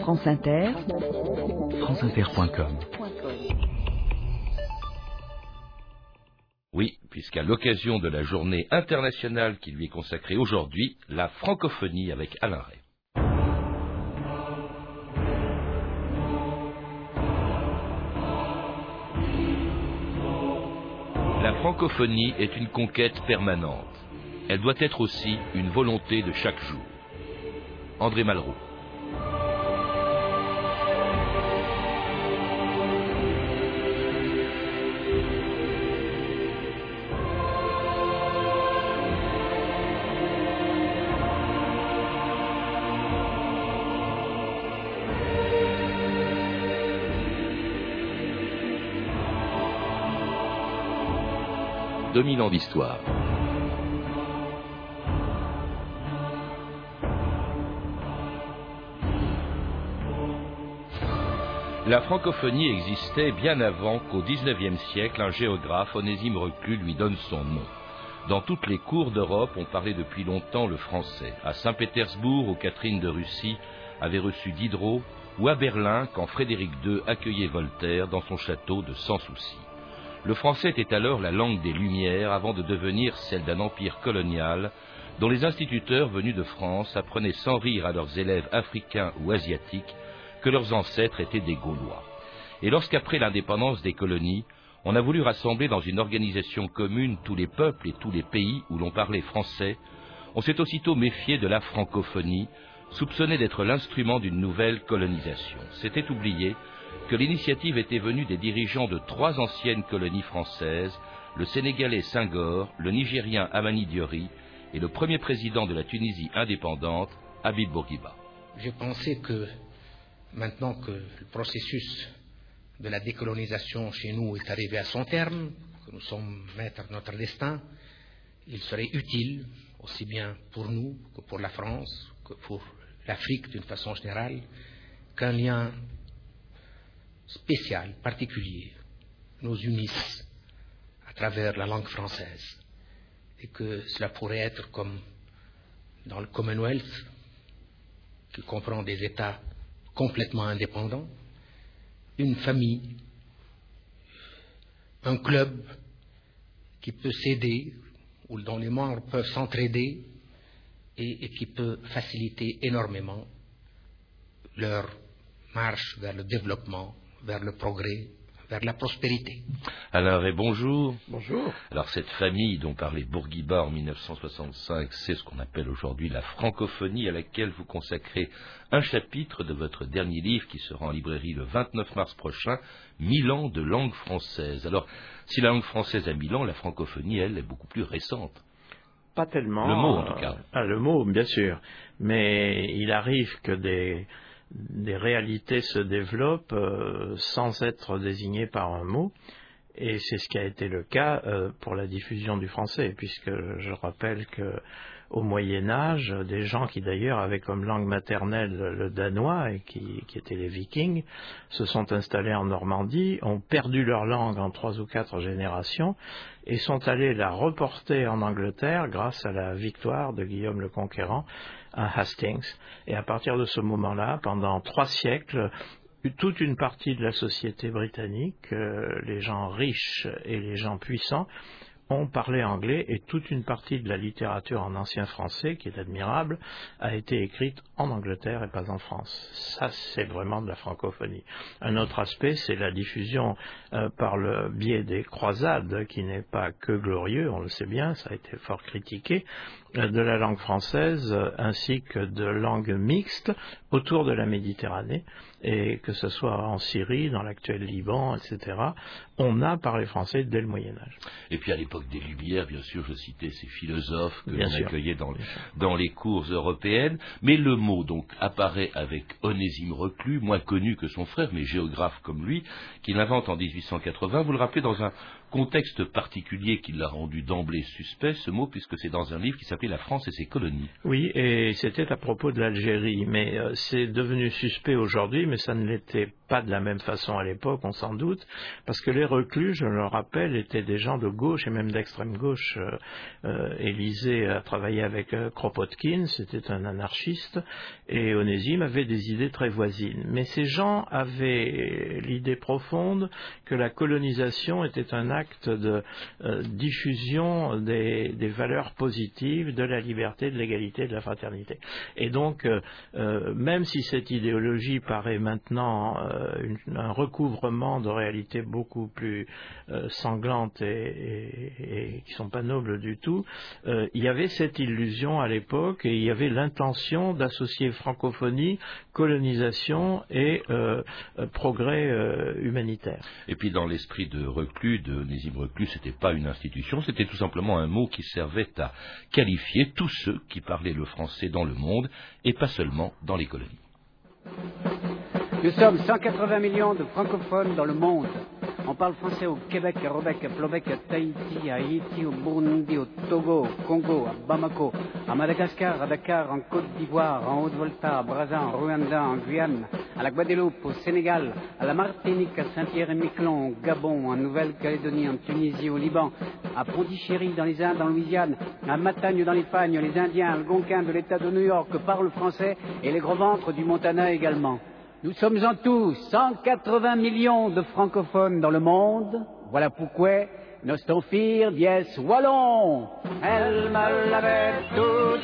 France Inter, franceinter.com. Oui, puisqu'à l'occasion de la journée internationale qui lui est consacrée aujourd'hui, la francophonie avec Alain Ray. La francophonie est une conquête permanente. Elle doit être aussi une volonté de chaque jour. André Malraux. Dominant d'histoire. La francophonie existait bien avant qu'au XIXe siècle un géographe, Onésime Reclus, lui donne son nom. Dans toutes les cours d'Europe, on parlait depuis longtemps le français. À Saint-Pétersbourg, où Catherine de Russie avait reçu Diderot, ou à Berlin, quand Frédéric II accueillait Voltaire dans son château de Sans Souci. Le français était alors la langue des Lumières avant de devenir celle d'un empire colonial dont les instituteurs venus de France apprenaient sans rire à leurs élèves africains ou asiatiques que leurs ancêtres étaient des Gaulois. Et lorsqu'après l'indépendance des colonies, on a voulu rassembler dans une organisation commune tous les peuples et tous les pays où l'on parlait français, on s'est aussitôt méfié de la francophonie, soupçonné d'être l'instrument d'une nouvelle colonisation. C'était oublié que l'initiative était venue des dirigeants de trois anciennes colonies françaises, le Sénégalais Senghor, le Nigérien Amani Diori et le premier président de la Tunisie indépendante, Habib Bourguiba. J'ai pensé que maintenant que le processus de la décolonisation chez nous est arrivé à son terme, que nous sommes maîtres de notre destin, il serait utile, aussi bien pour nous que pour la France, que pour l'Afrique d'une façon générale, qu'un lien spécial, particulier, nous unisse à travers la langue française. Et que cela pourrait être comme dans le Commonwealth, qui comprend des États complètement indépendants, une famille, un club qui peut s'aider, ou dont les membres peuvent s'entraider, et, et qui peut faciliter énormément leur marche vers le développement vers le progrès, vers la prospérité. Alors, et bonjour. Bonjour. Alors, cette famille dont parlait Bourguiba en 1965, c'est ce qu'on appelle aujourd'hui la francophonie, à laquelle vous consacrez un chapitre de votre dernier livre qui sera en librairie le 29 mars prochain, Mille ans de langue française. Alors, si la langue française a mille ans, la francophonie, elle, est beaucoup plus récente. Pas tellement. Le mot, en tout cas. Ah, le mot, bien sûr. Mais il arrive que des des réalités se développent euh, sans être désignées par un mot. Et c'est ce qui a été le cas euh, pour la diffusion du français, puisque je rappelle que au Moyen Âge, des gens qui d'ailleurs avaient comme langue maternelle le danois et qui, étaient les Vikings, se sont installés en Normandie, ont perdu leur langue en trois ou quatre générations et sont allés la reporter en Angleterre grâce à la victoire de Guillaume le Conquérant à Hastings. Et à partir de ce moment-là, pendant trois siècles, toute une partie de la société britannique, euh, les gens riches et les gens puissants, ont parlé anglais et toute une partie de la littérature en ancien français, qui est admirable, a été écrite en Angleterre et pas en France. Ça, c'est vraiment de la francophonie. Un autre aspect, c'est la diffusion euh, par le biais des croisades, qui n'est pas que glorieux, on le sait bien, ça a été fort critiqué, euh, de la langue française euh, ainsi que de langues mixtes autour de la Méditerranée, et que ce soit en Syrie, dans l'actuel Liban, etc., on a parlé français dès le Moyen Âge. Et puis à l'époque des Lumières, bien sûr, je citais ces philosophes que l'on accueillait dans, dans, les cours européennes, mais le mot donc apparaît avec Onésime Reclus, moins connu que son frère, mais géographe comme lui, qui l'invente en 1880. Vous le rappelez dans un Contexte particulier qui l'a rendu d'emblée suspect, ce mot, puisque c'est dans un livre qui s'appelait La France et ses colonies. Oui, et c'était à propos de l'Algérie, mais euh, c'est devenu suspect aujourd'hui, mais ça ne l'était pas de la même façon à l'époque, on s'en doute, parce que les reclus, je le rappelle, étaient des gens de gauche et même d'extrême gauche. Euh, euh, Élysée a travaillé avec Kropotkin, c'était un anarchiste, et Onésime avait des idées très voisines. Mais ces gens avaient l'idée profonde que la colonisation était un acte de euh, diffusion des, valeurs positives de la liberté, de l'égalité, de la fraternité. Et donc, euh, euh, même si cette idéologie paraît maintenant un recouvrement de réalités beaucoup plus sanglantes et, et, qui sont pas nobles du tout, il y avait cette illusion à l'époque et il y avait l'intention d'associer francophonie, colonisation et progrès humanitaire. Et puis dans l'esprit de reclus, de Onésime Reclus, c'était pas une institution, c'était tout simplement un mot qui servait à qualifier tous ceux qui parlaient le français dans le monde et pas seulement dans les colonies. Nous sommes 180 millions de francophones dans le monde. On parle français au Québec, à Robec, à Flobec, à Tahiti, à Haïti, au Burundi, au Togo, au Congo, à Bamako, à Madagascar, à Dakar, en Côte d'Ivoire, en Haute-Volta, à Brazza, en Rwanda, en Guyane, à la Guadeloupe, au Sénégal, à la Martinique, à Saint-Pierre-et-Miquelon, au Gabon, en Nouvelle-Calédonie, en Tunisie, au Liban, à Pondichéry, dans les Indes, en Louisiane, à Matagne, dans l'Espagne, les Indiens, Algonquins de l'État de New York parlent français et les gros ventres du Montana également. Nous sommes en tout 180 millions de francophones dans le monde. Voilà pourquoi Nostonfir dies wallon. Elle me l'avait tout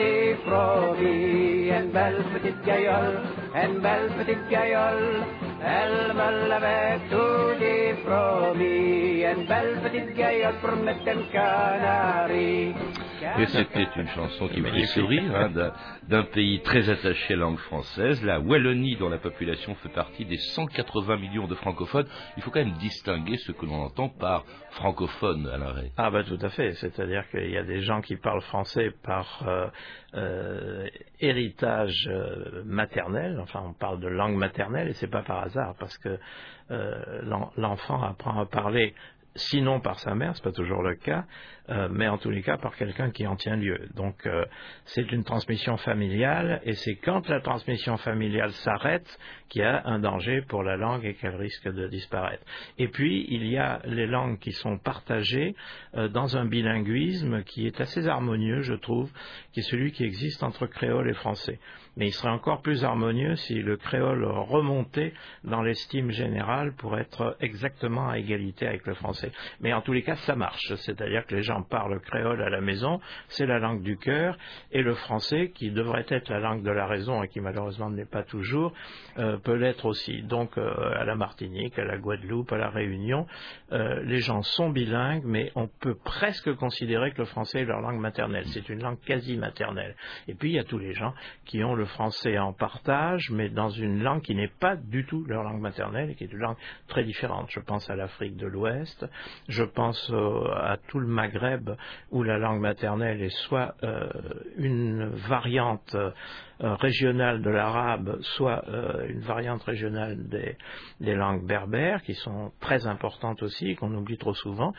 promis, une belle petite gaillole, une belle petite gaillole. Elle me l'avait tout promis, une belle petite gaillole pour mettre un canari. Et c'était une chanson qui me fait sourire, hein, d'un pays très attaché à la langue française, la Wallonie, dont la population fait partie des 180 millions de francophones. Il faut quand même distinguer ce que l'on entend par francophone à l'arrêt. Ah bah tout à fait, c'est-à-dire qu'il y a des gens qui parlent français par euh, euh, héritage euh, maternel, enfin on parle de langue maternelle et c'est pas par hasard parce que l'enfant apprend à parler sinon par sa mère, c'est pas toujours le cas, euh, mais en tous les cas par quelqu'un qui en tient lieu. Donc euh, c'est une transmission familiale et c'est quand la transmission familiale s'arrête qu'il y a un danger pour la langue et qu'elle risque de disparaître. Et puis il y a les langues qui sont partagées euh, dans un bilinguisme qui est assez harmonieux, je trouve, qui est celui qui existe entre créole et français. Mais il serait encore plus harmonieux si le créole remontait dans l'estime générale pour être exactement à égalité avec le français. Mais en tous les cas, ça marche. C'est-à-dire que les gens parlent créole à la maison, c'est la langue du cœur, et le français, qui devrait être la langue de la raison et qui malheureusement ne l'est pas toujours, euh, peut l'être aussi. Donc euh, à la Martinique, à la Guadeloupe, à la Réunion, euh, les gens sont bilingues, mais on peut presque considérer que le français est leur langue maternelle. C'est une langue quasi maternelle. Et puis il y a tous les gens qui ont le français en partage, mais dans une langue qui n'est pas du tout leur langue maternelle et qui est une langue très différente. Je pense à l'Afrique de l'Ouest, je pense à tout le Maghreb où la langue maternelle est soit une variante euh, régionale de l'arabe, soit euh, une variante régionale des, langues berbères, qui sont très importantes aussi, qu'on oublie trop souvent.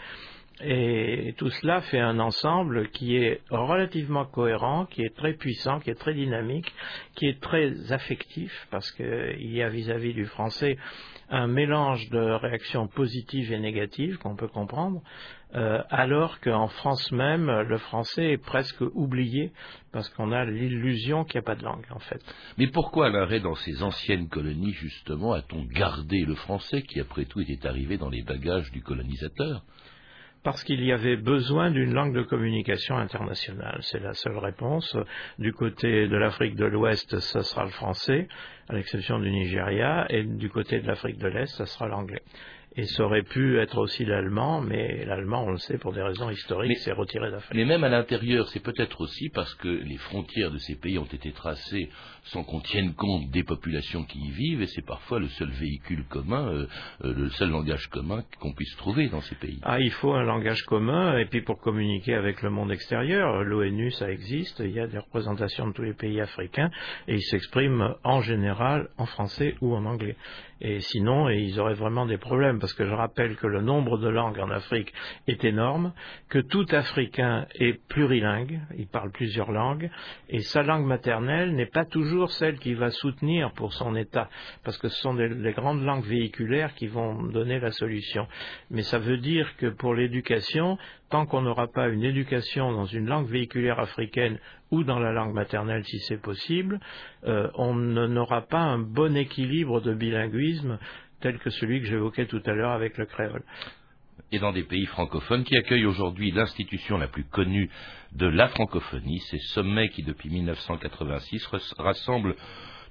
Et tout cela fait un ensemble qui est relativement cohérent, qui est très puissant, qui est très dynamique, qui est très affectif, parce qu'il y a vis-à-vis -vis du français un mélange de réactions positives et négatives qu'on peut comprendre, euh, alors qu'en France même, le français est presque oublié parce qu'on a l'illusion qu'il n'y a pas de langue, en fait. Mais pourquoi, l'arrêt dans ces anciennes colonies, justement, a-t-on gardé le français qui, après tout, était arrivé dans les bagages du colonisateur? Parce qu'il y avait besoin d'une langue de communication internationale. C'est la seule réponse. Du côté de l'Afrique de l'Ouest, ce sera le français, à l'exception du Nigeria, et du côté de l'Afrique de l'Est, ce sera l'anglais. Et ça aurait pu être aussi l'allemand, mais l'allemand, on le sait, pour des raisons historiques, s'est retiré d'Afrique. Mais même à l'intérieur, c'est peut-être aussi parce que les frontières de ces pays ont été tracées sans qu'on tienne compte des populations qui y vivent, et c'est parfois le seul véhicule commun, euh, euh, le seul langage commun qu'on puisse trouver dans ces pays. Ah, il faut un langage commun, et puis pour communiquer avec le monde extérieur, l'ONU, ça existe, il y a des représentations de tous les pays africains, et ils s'expriment en général en français ou en anglais. Et sinon, ils auraient vraiment des problèmes, parce que je rappelle que le nombre de langues en Afrique est énorme, que tout Africain est plurilingue, il parle plusieurs langues, et sa langue maternelle n'est pas toujours celle qu'il va soutenir pour son État, parce que ce sont les grandes langues véhiculaires qui vont donner la solution. Mais ça veut dire que pour l'éducation, tant qu'on n'aura pas une éducation dans une langue véhiculaire africaine ou dans la langue maternelle si c'est possible, euh, on n'aura pas un bon équilibre de bilinguisme tel que celui que j'évoquais tout à l'heure avec le créole. Dans des pays francophones qui accueillent aujourd'hui l'institution la plus connue de la francophonie, ces sommets qui depuis 1986 rassemblent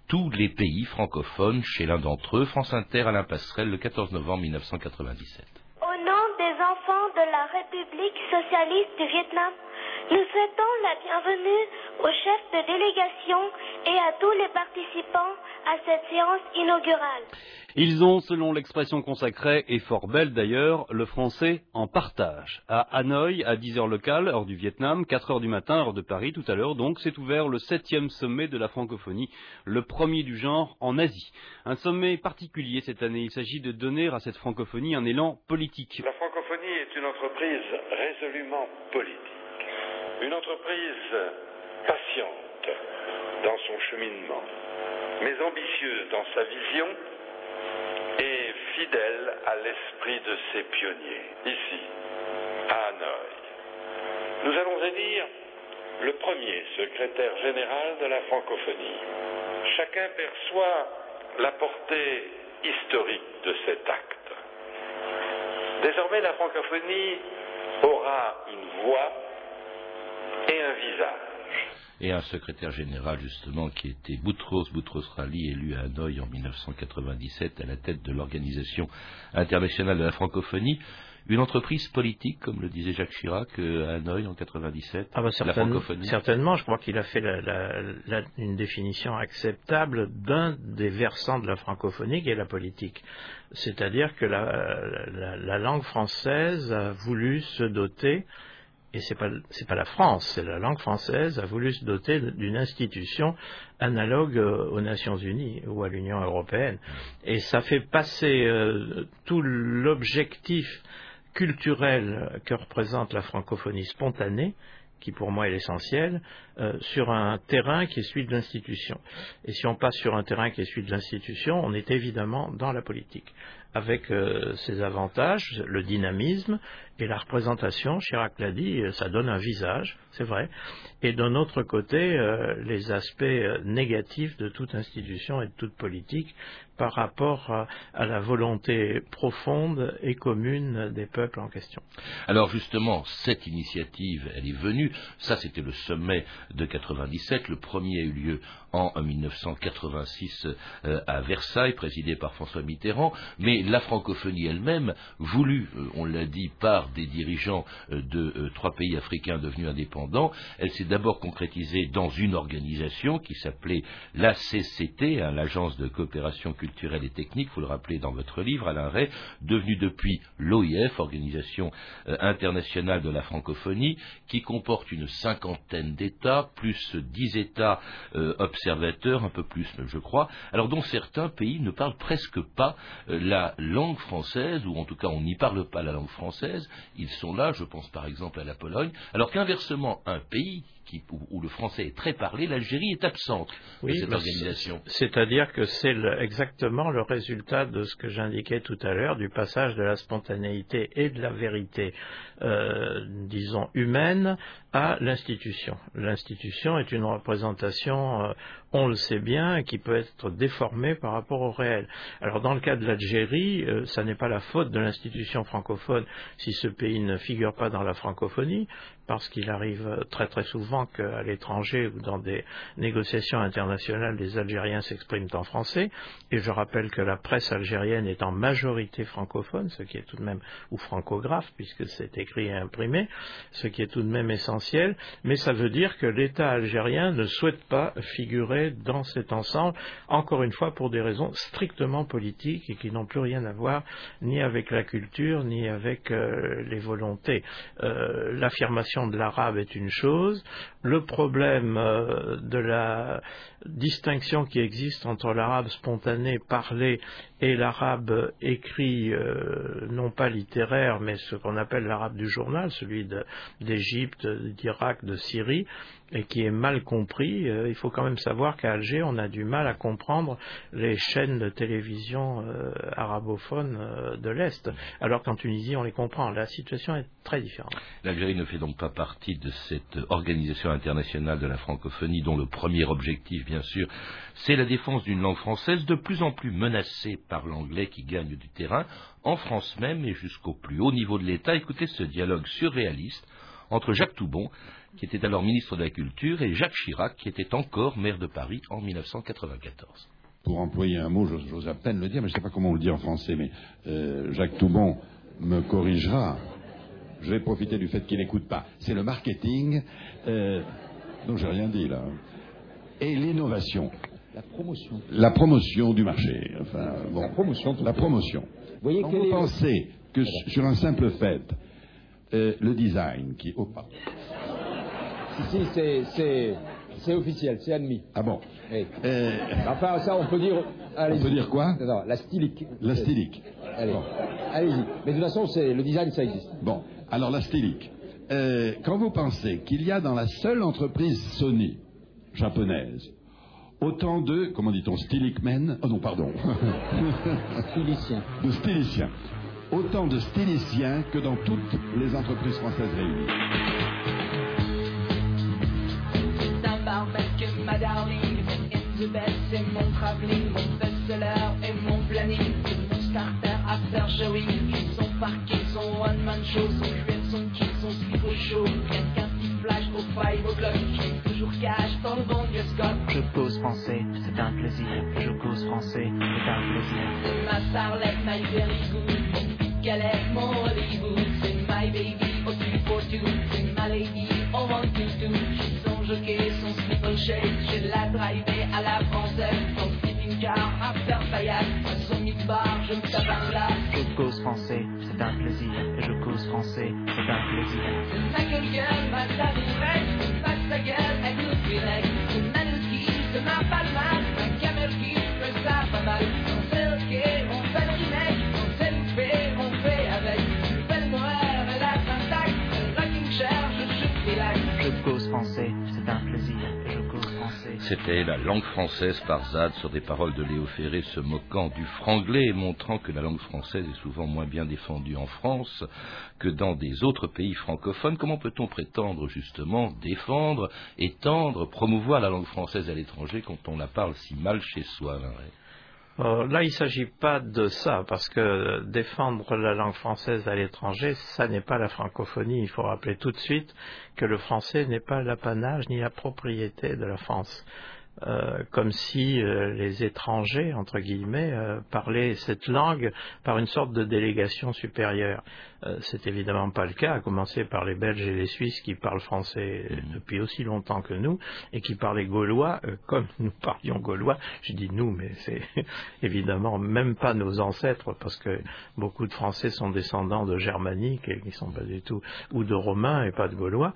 tous les pays francophones chez l'un d'entre eux, France Inter Alain Passerelle le 14 novembre 1997. Au nom des enfants de la République socialiste du Vietnam, nous souhaitons la bienvenue aux chefs de délégation et à tous les participants à cette séance inaugurale. Ils ont, selon l'expression consacrée, et fort belle d'ailleurs, le français en partage. À Hanoï, à 10h locales, heure du Vietnam, 4h du matin, heure de Paris, tout à l'heure donc, s'est ouvert le septième sommet de la francophonie, le premier du genre en Asie. Un sommet particulier cette année, il s'agit de donner à cette francophonie un élan politique. La francophonie est une entreprise résolument politique, une entreprise patiente dans son cheminement, mais ambitieuse dans sa vision et fidèle à l'esprit de ses pionniers, ici, à Hanoï. Nous allons élire le premier secrétaire général de la francophonie. Chacun perçoit la portée historique de cet acte. Désormais, la francophonie aura une voix un visage et un secrétaire général justement qui était Boutros Boutros Ghali, élu à Hanoï en 1997 à la tête de l'Organisation internationale de la francophonie. Une entreprise politique, comme le disait Jacques Chirac euh, à Hanoï en 97, ah bah la francophonie. Certainement, je crois qu'il a fait une définition acceptable d'un des versants de la francophonie qui est la politique. C'est-à-dire que la langue française a voulu se doter et c'est pas pas la France, c'est la langue française a voulu se doter d'une institution analogue euh, aux Nations Unies ou à l'Union européenne, et ça fait passer euh, tout l'objectif culturel que représente la francophonie spontanée qui pour moi est l'essentiel, euh, sur un terrain qui est celui de l'institution. Et si on passe sur un terrain qui est celui de l'institution, on est évidemment dans la politique avec ses avantages, le dynamisme et la représentation. Chirac l'a dit, euh, ça donne un visage, c'est vrai. Et d'un autre côté, euh, les aspects négatifs de toute institution et de toute politique par rapport à, la volonté profonde et commune des peuples en question. Alors justement, cette initiative, elle est venue. Ça, c'était le sommet de 97. Le premier a eu lieu en 1986 à Versailles, présidé par François Mitterrand. Mais la francophonie elle-même, voulue, euh, on l'a dit, par des dirigeants euh, de euh, trois pays africains devenus indépendants, elle s'est d'abord concrétisée dans une organisation qui s'appelait l'ACCT, hein, l'Agence de coopération culturelle et technique, vous le rappelez dans votre livre, Alain Ray, devenue depuis l'OIF, Organisation internationale de la francophonie, qui comporte une cinquantaine d'États, plus dix États observateurs, un peu plus je crois, alors dont certains pays ne parlent presque pas la langue française, ou en tout cas on n'y parle pas la langue française, ils sont là, je pense par exemple à la Pologne, alors qu'inversement, un pays où, le français est très parlé, l'Algérie est absente de cette organisation. C'est-à-dire que c'est exactement le résultat de ce que j'indiquais tout à l'heure, du passage de la spontanéité et de la vérité, euh, disons, humaine à l'institution. L'institution est une représentation, euh, on le sait bien, qui peut être déformée par rapport au réel. Alors dans le cas de l'Algérie, euh, ça n'est pas la faute de l'institution francophone si ce pays ne figure pas dans la francophonie, parce qu'il arrive très très souvent qu'à l'étranger ou dans des négociations internationales, les Algériens s'expriment en français. Et je rappelle que la presse algérienne est en majorité francophone, ce qui est tout de même, ou francographe, puisque c'est écrit et imprimé, ce qui est tout de même essentiel. Mais ça veut dire que l'État algérien ne souhaite pas figurer dans cet ensemble, encore une fois pour des raisons strictement politiques et qui n'ont plus rien à voir ni avec la culture ni avec euh, les volontés. Euh, l'affirmation de l'arabe est une chose, le problème euh, de la distinction qui existe entre l'arabe spontané parlé et l'arabe écrit, euh, non pas littéraire, mais ce qu'on appelle l'arabe du journal, celui d'Égypte, d'Irak, de Syrie, et qui est mal compris. Euh, il faut quand même savoir qu'à Alger, on a du mal à comprendre les chaînes de télévision arabophones de l'Est, alors qu'en Tunisie, on les comprend. La situation est très différente. L'Algérie ne fait donc partie de cette organisation internationale de la francophonie dont le premier objectif, bien sûr, c'est la défense d'une langue française de plus en plus menacée par l'anglais qui gagne du terrain, en France même et jusqu'au plus haut niveau de l'État. Écoutez ce dialogue surréaliste entre Jacques Toubon qui était alors ministre de la Culture, et Jacques Chirac, qui était encore maire de Paris en 1994. Pour employer un mot, j'ose à peine le dire, mais je ne sais pas comment on le dit en français, mais euh, Jacques Toubon me corrigera. Je vais profiter du fait qu'il n'écoute pas. C'est le marketing. Euh, donc j'ai rien dit là. Et l'innovation. La promotion. La promotion du marché. Enfin, bon. La promotion. La promotion. Vous voyez Quand vous pensez que sur un simple fait, euh, le design qui... Oh. Si, si, c'est officiel, c'est admis. Ah bon euh, Enfin, ça, on peut dire. On peut dire quoi? Non, la stylique. La stylique. Allez, allez-y. Mais de toute façon, le design, ça existe. Bon, alors la stylique. Euh, quand vous pensez qu'il y a dans la seule entreprise Sony japonaise autant de, comment dit-on, stylic men Oh non, pardon. Styliciens. De styliciens. Autant de styliciens que dans toutes les entreprises françaises réunies. ma darling. In the best, c'est mon travelling, mon best-seller et mon planning. Mon starter after showing. Ils sont parqués, son one-man show, son QM, son kit, son slip au show. Rien qu'un petit flash au 5 o'clock. Toujours cash dans le bon bioscope. Je cause français, c'est un plaisir. Je cause français, c'est un plaisir. C'est ma starlet, my very good. Galette, mon Hollywood. C'est my baby, oh two for two. C'est ma lady, oh one two two. Son jockey, son je la driver à la française, son sleeping car, after paillade, à son mid-bar, je me tape un glace. Je cause français, C'était la langue française par Zad sur des paroles de Léo Ferré se moquant du franglais et montrant que la langue française est souvent moins bien défendue en France que dans des autres pays francophones. Comment peut-on prétendre justement défendre, étendre, promouvoir la langue française à l'étranger quand on la parle si mal chez soi euh, là, il ne s'agit pas de ça, parce que défendre la langue française à l'étranger, ça n'est pas la francophonie. Il faut rappeler tout de suite que le français n'est pas l'apanage ni la propriété de la France. Euh, comme si euh, les étrangers, entre guillemets, parlaient cette langue par une sorte de délégation supérieure. C'est évidemment pas le cas, à commencer par les Belges et les Suisses qui parlent français mmh. depuis aussi longtemps que nous et qui parlaient gaulois comme nous parlions gaulois. Je dis nous, mais c'est évidemment même pas nos ancêtres parce que beaucoup de Français sont descendants de germaniques et qui sont pas du tout ou de romains et pas de gaulois.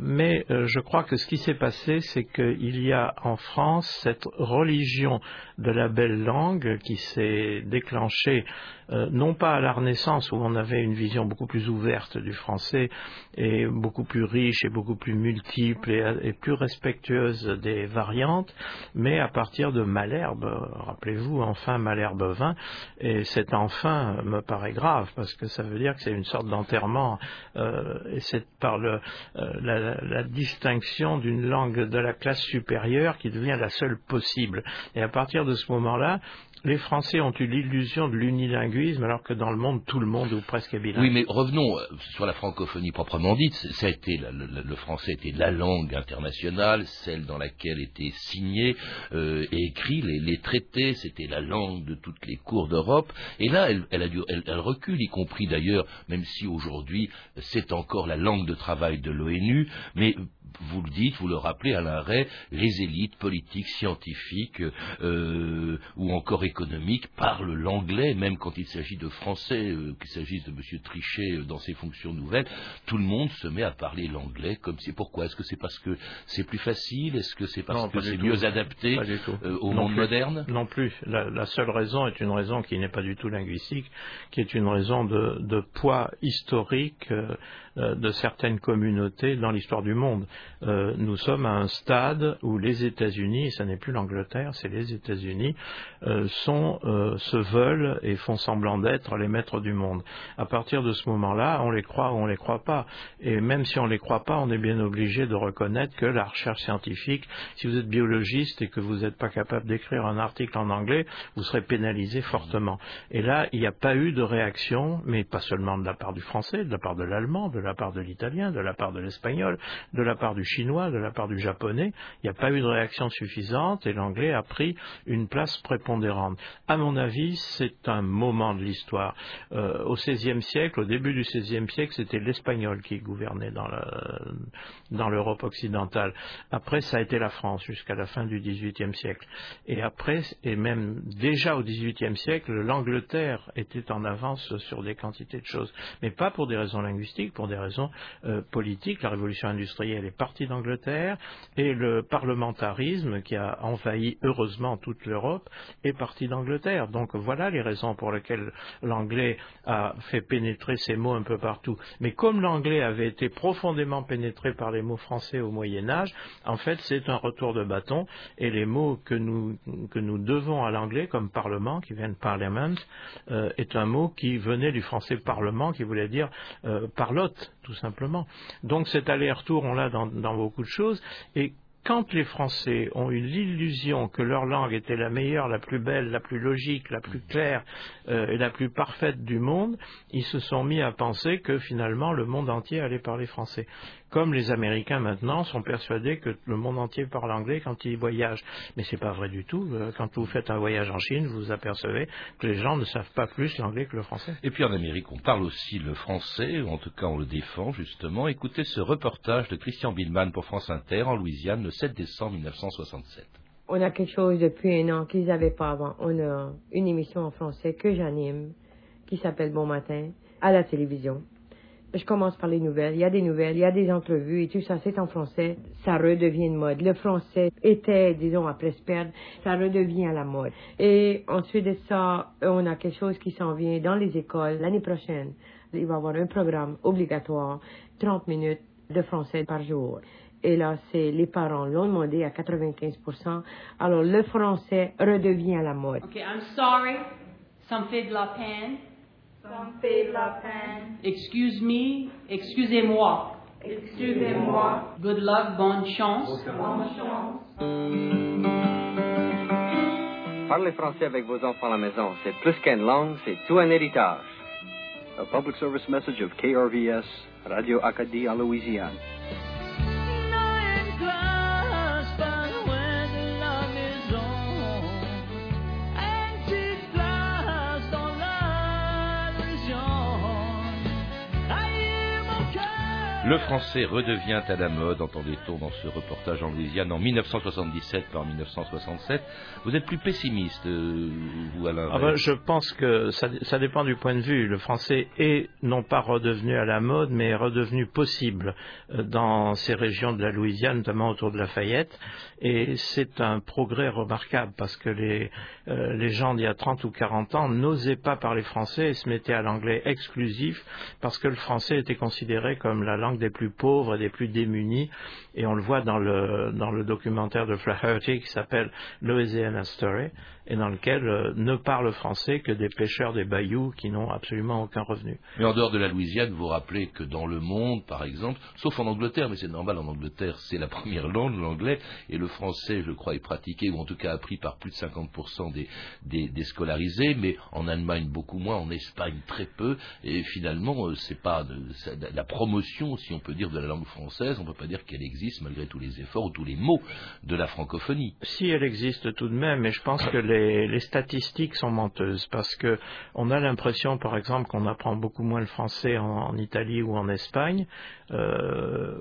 mais je crois que ce qui s'est passé, c'est qu'il y a en France cette religion de la belle langue qui s'est déclenchée euh, non pas à la Renaissance où on avait une vision beaucoup plus ouverte du français et beaucoup plus riche et beaucoup plus multiple et, plus respectueuse des variantes, mais à partir de Malherbe. Rappelez-vous, enfin Malherbe 20, et cet enfin me paraît grave parce que ça veut dire que c'est une sorte d'enterrement euh, et c'est par le, euh, la, distinction d'une langue de la classe supérieure qui devient la seule possible. Et à partir de ce moment-là, les Français ont eu l'illusion de l'unilinguisme, alors que dans le monde, tout le monde ou presque est bilingue. Oui, mais revenons euh, sur la francophonie proprement dite. Ça a été, le, français était la langue internationale, celle dans laquelle étaient signés euh, et écrits les, traités. C'était la langue de toutes les cours d'Europe. Et là, elle, a elle, recule, y compris d'ailleurs, même si aujourd'hui c'est encore la langue de travail de l'ONU. Mais vous le dites, vous le rappelez à l'arrêt, les élites politiques, scientifiques euh, ou encore économiques parlent l'anglais, même quand il s'agit de français, euh, qu'il s'agisse de M. Trichet euh, dans ses fonctions nouvelles, tout le monde se met à parler l'anglais comme c'est pourquoi? Est-ce que c'est parce que c'est plus facile? Est-ce que c'est parce Non, que c'est mieux adapté euh, au Non monde plus. moderne? Non plus. La, la seule raison est une raison qui n'est pas du tout linguistique, qui est une raison de, de poids historique de certaines communautés dans l'histoire du monde. Euh, nous sommes à un stade où les États-Unis, et ce n'est plus l'Angleterre, c'est les États-Unis, euh, euh, se veulent et font semblant d'être les maîtres du monde. À partir de ce moment-là, on les croit ou on les croit pas. Et même si on les croit pas, on est bien obligé de reconnaître que la recherche scientifique, si vous êtes biologiste et que vous n'êtes pas capable d'écrire un article en anglais, vous serez pénalisé fortement. Et là, il n'y a pas eu de réaction, mais pas seulement de la part du français, de la part de l'allemand, de part de l'italien, de la part de l'espagnol, de la part du chinois, de la part du japonais. Il n'y a pas eu de réaction suffisante et l'anglais a pris une place prépondérante. À mon avis, c'est un moment de l'histoire. Euh, au XVIe siècle, au début du XVIe siècle, c'était l'espagnol qui gouvernait dans la- dans l'Europe occidentale. Après, ça a été la France jusqu'à la fin du XVIIIe siècle. Et après, et même déjà au XVIIIe siècle, l'Angleterre était en avance sur des quantités de choses, mais pas pour des raisons linguistiques, pour des raisons euh, politiques. La révolution industrielle est partie d'Angleterre et le parlementarisme qui a envahi heureusement toute l'Europe est parti d'Angleterre. Donc voilà les raisons pour lesquelles l'anglais a fait pénétrer ces mots un peu partout. Mais comme l'anglais avait été profondément pénétré par les mots français au Moyen Âge, en fait c'est un retour de bâton et les mots que nous, que nous devons à l'anglais comme parlement, qui viennent parliament, euh, est un mot qui venait du français parlement, qui voulait dire euh, parlotte, tout simplement. Donc cet aller-retour, on l'a dans, dans beaucoup de choses. Et quand les Français ont eu l'illusion que leur langue était la meilleure, la plus belle, la plus logique, la plus claire euh, et la plus parfaite du monde, ils se sont mis à penser que finalement le monde entier allait parler français. Comme les Américains maintenant sont persuadés que le monde entier parle anglais quand ils voyagent. Mais c'est pas vrai du tout. Euh, Quand vous faites un voyage en Chine, vous vous apercevez que les gens ne savent pas plus l'anglais que le français. Et puis en Amérique, on parle aussi le français, ou en tout cas on le défend justement. Écoutez ce reportage de Christian Billman pour France Inter en Louisiane le 7 décembre 1967. On a quelque chose depuis un an qu'ils n'avaient pas avant. On a une émission en français que j'anime qui s'appelle Bon Matin à la télévision. Je commence par les nouvelles. Il y a des nouvelles, il y a des entrevues et tout ça, c'est en français. Ça redevient une mode. Le français était, disons, après se perdre, ça redevient la mode. Et ensuite de ça, on a quelque chose qui s'en vient dans les écoles l'année prochaine. Il va y avoir un programme obligatoire, 30 minutes de français par jour. Et là, c'est les parents l'ont demandé à 95%. Alors, le français redevient la mode. Okay, I'm sorry. Ça me de la peine. Excuse me. Excusez-moi. Excusez-moi. Good luck. Bonne chance. Bonne chance. Parlez français avec vos enfants à la maison. C'est plus qu'une langue, c'est tout un héritage. A public service message of KRVS, Radio Acadie en Louisiane. Le français redevient à la mode, entendait-on dans ce reportage en Louisiane en 1977 par 1967. Vous êtes plus pessimiste, euh, vous, Alain Ah ben, je pense que ça, ça dépend du point de vue. Le français est non pas redevenu à la mode, mais est redevenu possible euh, dans ces régions de la Louisiane, notamment autour de Lafayette. Et c'est un progrès remarquable parce que les, euh, les gens d'il y a 30 ou 40 ans n'osaient pas parler français et se mettaient à l'anglais exclusif parce que le français était considéré comme la langue des plus pauvres et des plus démunis. Et on le voit dans le, dans le documentaire de Flaherty qui s'appelle Louisiana Story et dans lequel euh, ne parlent français que des pêcheurs des bayous qui n'ont absolument aucun revenu. Mais en dehors de la Louisiane, vous rappelez que dans le monde, par exemple, sauf en Angleterre, mais c'est normal, en Angleterre, c'est la première langue, l'anglais, et le français, je crois, est pratiqué, ou en tout cas appris par plus de 50% des, des, des scolarisés, mais en Allemagne beaucoup moins, en Espagne très peu, et finalement, euh, c'est pas de, la promotion, si on peut dire, de la langue française, on peut pas dire qu'elle existe malgré tous les efforts ou tous les mots de la francophonie. Si elle existe tout de même, mais je pense que les, les, statistiques sont menteuses parce que on a l'impression, par exemple, qu'on apprend beaucoup moins le français en, Italie ou en Espagne euh,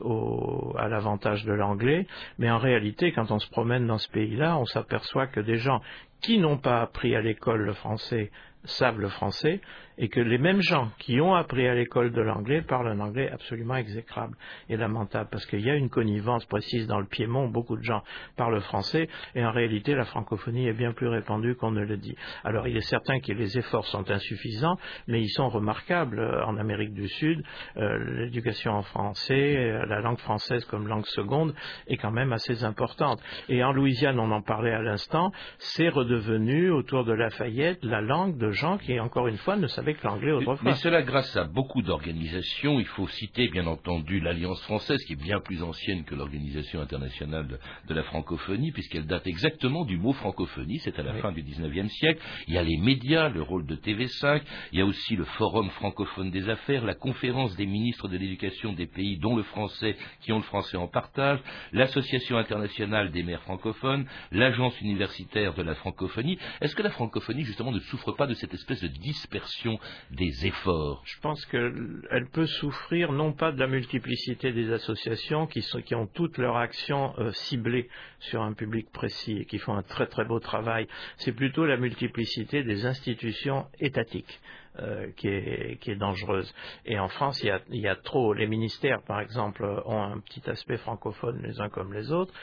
à l'avantage de l'anglais, mais en réalité, quand on se promène dans ce pays-là, on s'aperçoit que des gens qui n'ont pas appris à l'école le français savent le français et que les mêmes gens qui ont appris à l'école de l'anglais parlent un anglais absolument exécrable et lamentable parce qu'il y a une connivence précise dans le Piémont, beaucoup de gens parlent français et en réalité la francophonie est bien plus répandue qu'on ne le dit. Alors il est certain que les efforts sont insuffisants mais ils sont remarquables en Amérique du Sud. Euh, L'éducation en français, euh, la langue française comme langue seconde est quand même assez importante. Et en Louisiane, on en parlait à l'instant, c'est redevenu autour de Lafayette la langue de gens qui encore une fois ne savaient avec l'anglais autrefois. Mais cela grâce à beaucoup d'organisations. Il faut citer bien entendu l'Alliance française qui est bien plus ancienne que l'Organisation internationale de, de, la francophonie puisqu'elle date exactement du mot francophonie, c'est à la oui. fin du XIXe siècle. Il y a les médias, le rôle de TV5, il y a aussi le Forum francophone des affaires, la conférence des ministres de l'éducation des pays dont le français, qui ont le français en partage, l'Association internationale des maires francophones, l'Agence universitaire de la francophonie. Est-ce que la francophonie justement ne souffre pas de cette espèce de dispersion des efforts Je pense qu'elle peut souffrir non pas de la multiplicité des associations qui, ont toutes leurs actions euh, ciblées sur un public précis et qui font un très très beau travail, c'est plutôt la multiplicité des institutions étatiques. Euh, qui, est, dangereuse. Et en France, il y, a, trop. Les ministères, par exemple, ont un petit aspect francophone les uns comme les autres.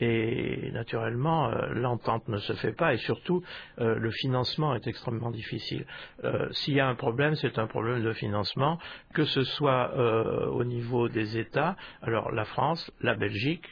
Et naturellement, euh, l'entente ne se fait pas. Et surtout, euh, le financement est extrêmement difficile. Euh, s'il y a un problème, c'est un problème de financement, que ce soit euh, au niveau des États. Alors, la France, la Belgique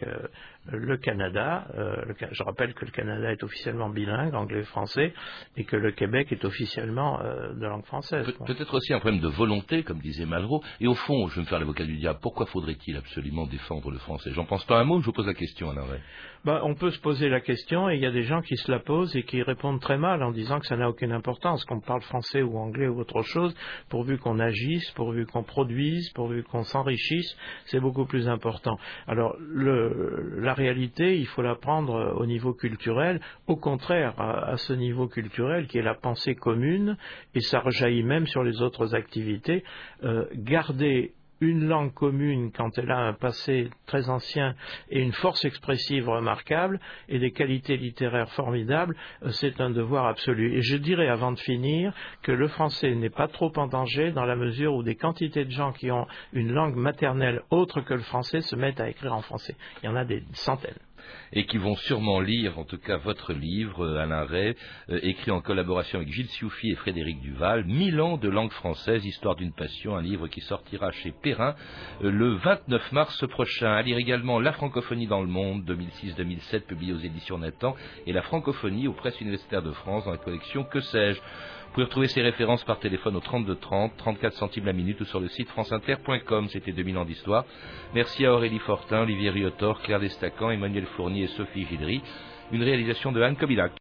le Canada. Euh, le, je rappelle que le Canada est officiellement bilingue, anglais-français, et que le Québec est officiellement euh, de langue française. Pe Peut-être aussi un problème de volonté, comme disait Malraux. Et au fond, je vais me faire l'avocat du diable, pourquoi faudrait-il absolument défendre le français? J'en pense pas un mot, je vous pose la question à l'arrêt. Ben, on peut se poser la question, et il y a des gens qui se la posent et qui répondent très mal en disant que ça n'a aucune importance, qu'on parle français ou anglais ou autre chose, pourvu qu'on agisse, pourvu qu'on produise, pourvu qu'on s'enrichisse, c'est beaucoup plus important. Alors, le, la réalité, il faut la prendre au niveau culturel, au contraire, à, à, ce niveau culturel qui est la pensée commune, et ça rejaillit même sur les autres activités, euh, garder une langue commune quand elle a un passé très ancien et une force expressive remarquable et des qualités littéraires formidables, c'est un devoir absolu. Et je dirais avant de finir que le français n'est pas trop en danger dans la mesure où des quantités de gens qui ont une langue maternelle autre que le français se mettent à écrire en français. Il y en a des centaines et qui vont sûrement lire, en tout cas, votre livre, euh, Alain Ray, euh, écrit en collaboration avec Gilles Sioufi et Frédéric Duval, Mille ans de langue française, histoire d'une passion, un livre qui sortira chez Perrin euh, le 29 mars prochain. À lire également La francophonie dans le monde, 2006-2007, publié aux éditions Nathan, et La francophonie aux presses universitaires de France dans la collection Que sais-je? Vous pouvez retrouver ces références par téléphone au 32 30, 34 centimes la minute ou sur le site franceinter.com. C'était 2000 ans d'histoire. Merci à Aurélie Fortin, Olivier Riotor, Claire Destacan, Emmanuel Fournier et Sophie Gidry. Une réalisation de Anne Kobilac.